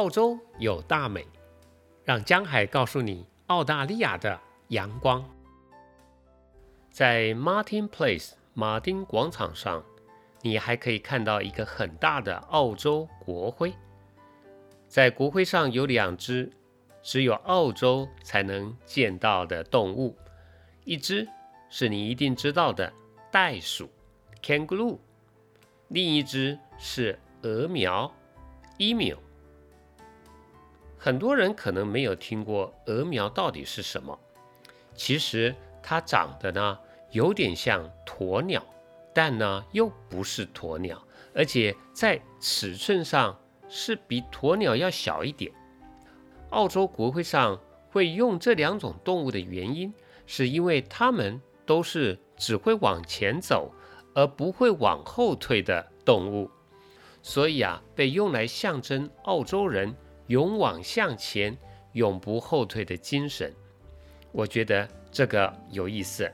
澳洲有大美，让江海告诉你澳大利亚的阳光。在 Martin Place 马丁广场上，你还可以看到一个很大的澳洲国徽。在国徽上有两只只有澳洲才能见到的动物，一只是你一定知道的袋鼠 （kangaroo），另一只是鹅苗 （emu）。很多人可能没有听过鹅苗到底是什么，其实它长得呢有点像鸵鸟，但呢又不是鸵鸟，而且在尺寸上是比鸵鸟要小一点。澳洲国会上会用这两种动物的原因，是因为它们都是只会往前走而不会往后退的动物，所以啊被用来象征澳洲人。勇往向前、永不后退的精神，我觉得这个有意思，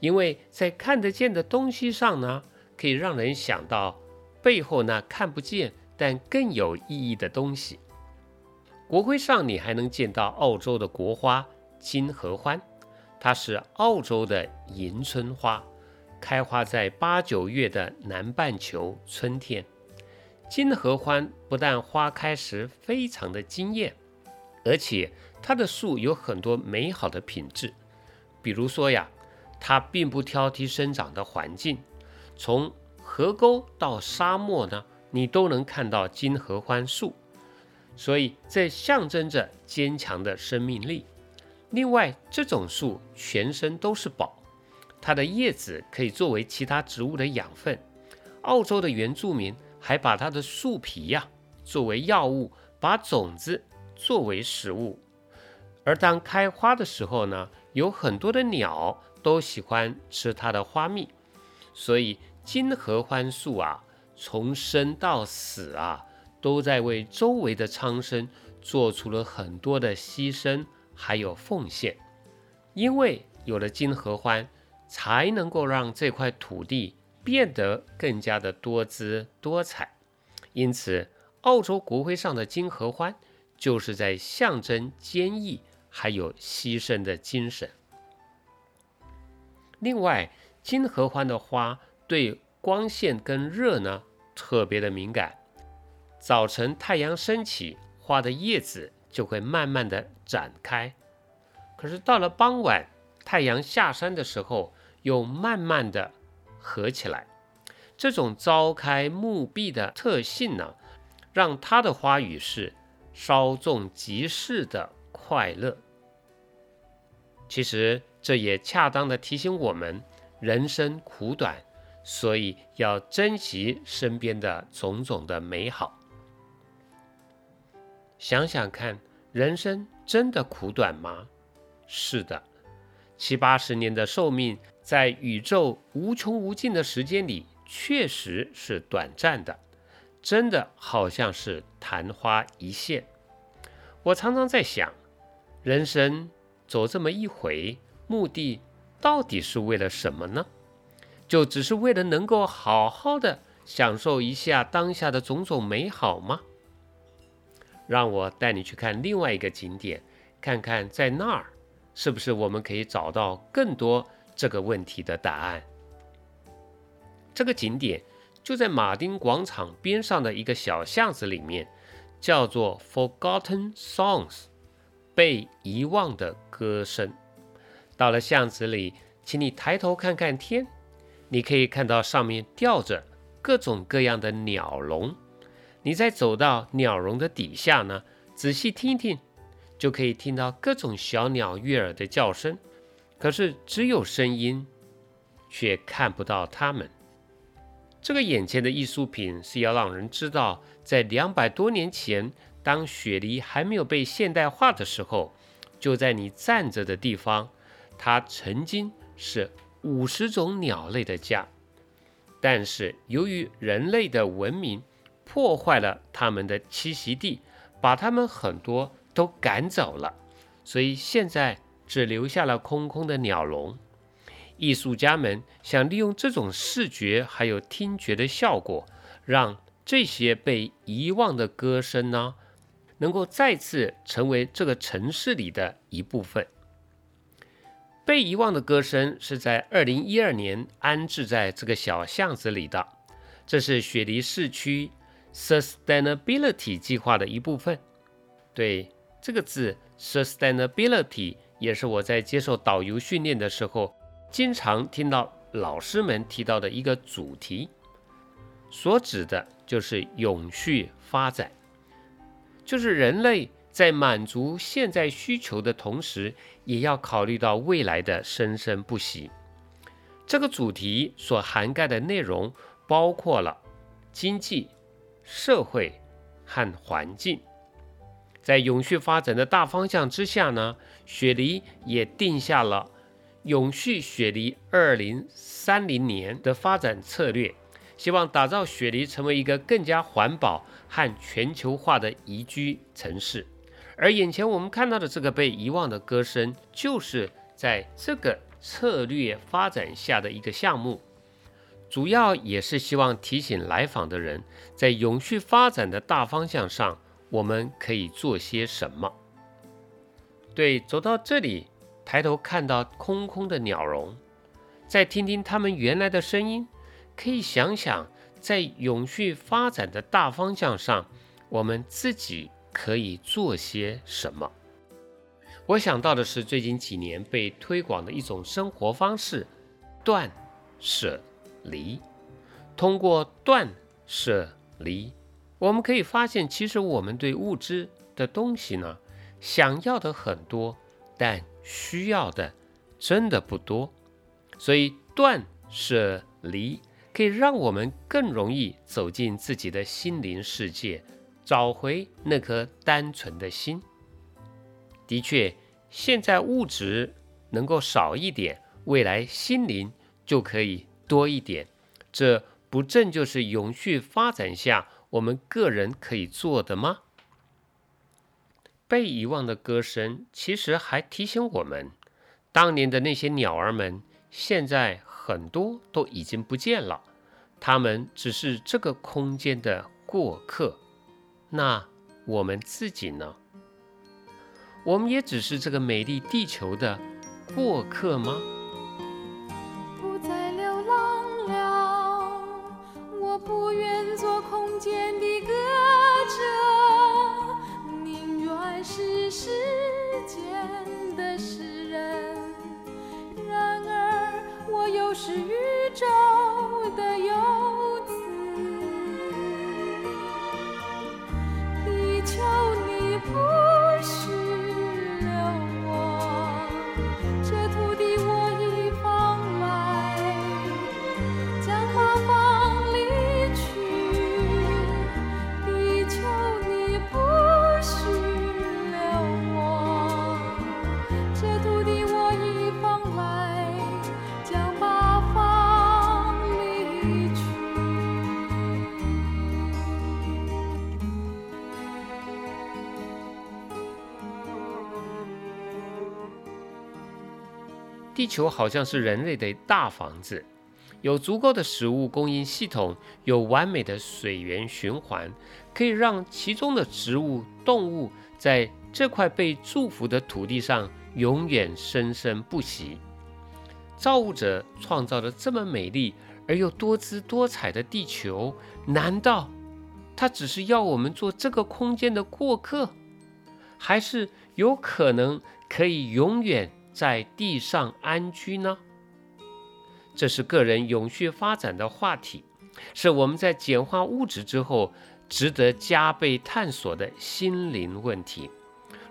因为在看得见的东西上呢，可以让人想到背后那看不见但更有意义的东西。国徽上你还能见到澳洲的国花金合欢，它是澳洲的迎春花，开花在八九月的南半球春天。金合欢不但花开时非常的惊艳，而且它的树有很多美好的品质。比如说呀，它并不挑剔生长的环境，从河沟到沙漠呢，你都能看到金合欢树，所以这象征着坚强的生命力。另外，这种树全身都是宝，它的叶子可以作为其他植物的养分。澳洲的原住民。还把它的树皮呀作为药物，把种子作为食物。而当开花的时候呢，有很多的鸟都喜欢吃它的花蜜。所以金合欢树啊，从生到死啊，都在为周围的苍生做出了很多的牺牲还有奉献。因为有了金合欢，才能够让这块土地。变得更加的多姿多彩，因此，澳洲国徽上的金合欢就是在象征坚毅还有牺牲的精神。另外，金合欢的花对光线跟热呢特别的敏感，早晨太阳升起，花的叶子就会慢慢的展开，可是到了傍晚，太阳下山的时候，又慢慢的。合起来，这种朝开暮闭的特性呢，让它的花语是稍纵即逝的快乐。其实这也恰当的提醒我们，人生苦短，所以要珍惜身边的种种的美好。想想看，人生真的苦短吗？是的，七八十年的寿命。在宇宙无穷无尽的时间里，确实是短暂的，真的好像是昙花一现。我常常在想，人生走这么一回，目的到底是为了什么呢？就只是为了能够好好的享受一下当下的种种美好吗？让我带你去看另外一个景点，看看在那儿是不是我们可以找到更多。这个问题的答案。这个景点就在马丁广场边上的一个小巷子里面，叫做 Forgotten Songs，被遗忘的歌声。到了巷子里，请你抬头看看天，你可以看到上面吊着各种各样的鸟笼。你再走到鸟笼的底下呢，仔细听听，就可以听到各种小鸟悦耳的叫声。可是只有声音，却看不到它们。这个眼前的艺术品是要让人知道，在两百多年前，当雪梨还没有被现代化的时候，就在你站着的地方，它曾经是五十种鸟类的家。但是由于人类的文明破坏了它们的栖息地，把它们很多都赶走了，所以现在。只留下了空空的鸟笼。艺术家们想利用这种视觉还有听觉的效果，让这些被遗忘的歌声呢，能够再次成为这个城市里的一部分。被遗忘的歌声是在二零一二年安置在这个小巷子里的，这是雪梨市区 sustainability 计划的一部分。对这个字 sustainability，也是我在接受导游训练的时候经常听到老师们提到的一个主题，所指的就是永续发展。就是人类在满足现在需求的同时，也要考虑到未来的生生不息。这个主题所涵盖的内容包括了经济、社会和环境。在永续发展的大方向之下呢，雪梨也定下了永续雪梨二零三零年的发展策略。希望打造雪梨成为一个更加环保和全球化的宜居城市，而眼前我们看到的这个被遗忘的歌声，就是在这个策略发展下的一个项目，主要也是希望提醒来访的人，在永续发展的大方向上，我们可以做些什么。对，走到这里，抬头看到空空的鸟笼，再听听它们原来的声音。可以想想，在永续发展的大方向上，我们自己可以做些什么？我想到的是最近几年被推广的一种生活方式——断舍离。通过断舍离，我们可以发现，其实我们对物质的东西呢，想要的很多，但需要的真的不多。所以，断舍离。可以让我们更容易走进自己的心灵世界，找回那颗单纯的心。的确，现在物质能够少一点，未来心灵就可以多一点。这不正就是永续发展下我们个人可以做的吗？被遗忘的歌声，其实还提醒我们，当年的那些鸟儿们，现在很多都已经不见了。他们只是这个空间的过客，那我们自己呢？我们也只是这个美丽地球的过客吗？间地球好像是人类的大房子，有足够的食物供应系统，有完美的水源循环，可以让其中的植物、动物在这块被祝福的土地上永远生生不息。造物者创造了这么美丽而又多姿多彩的地球，难道他只是要我们做这个空间的过客，还是有可能可以永远？在地上安居呢？这是个人永续发展的话题，是我们在简化物质之后值得加倍探索的心灵问题。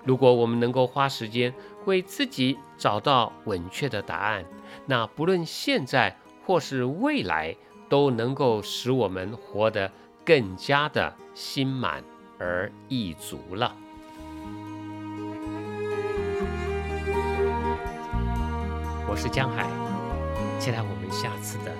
如果我们能够花时间为自己找到稳确的答案，那不论现在或是未来，都能够使我们活得更加的心满而意足了。是江海，期待我们下次的。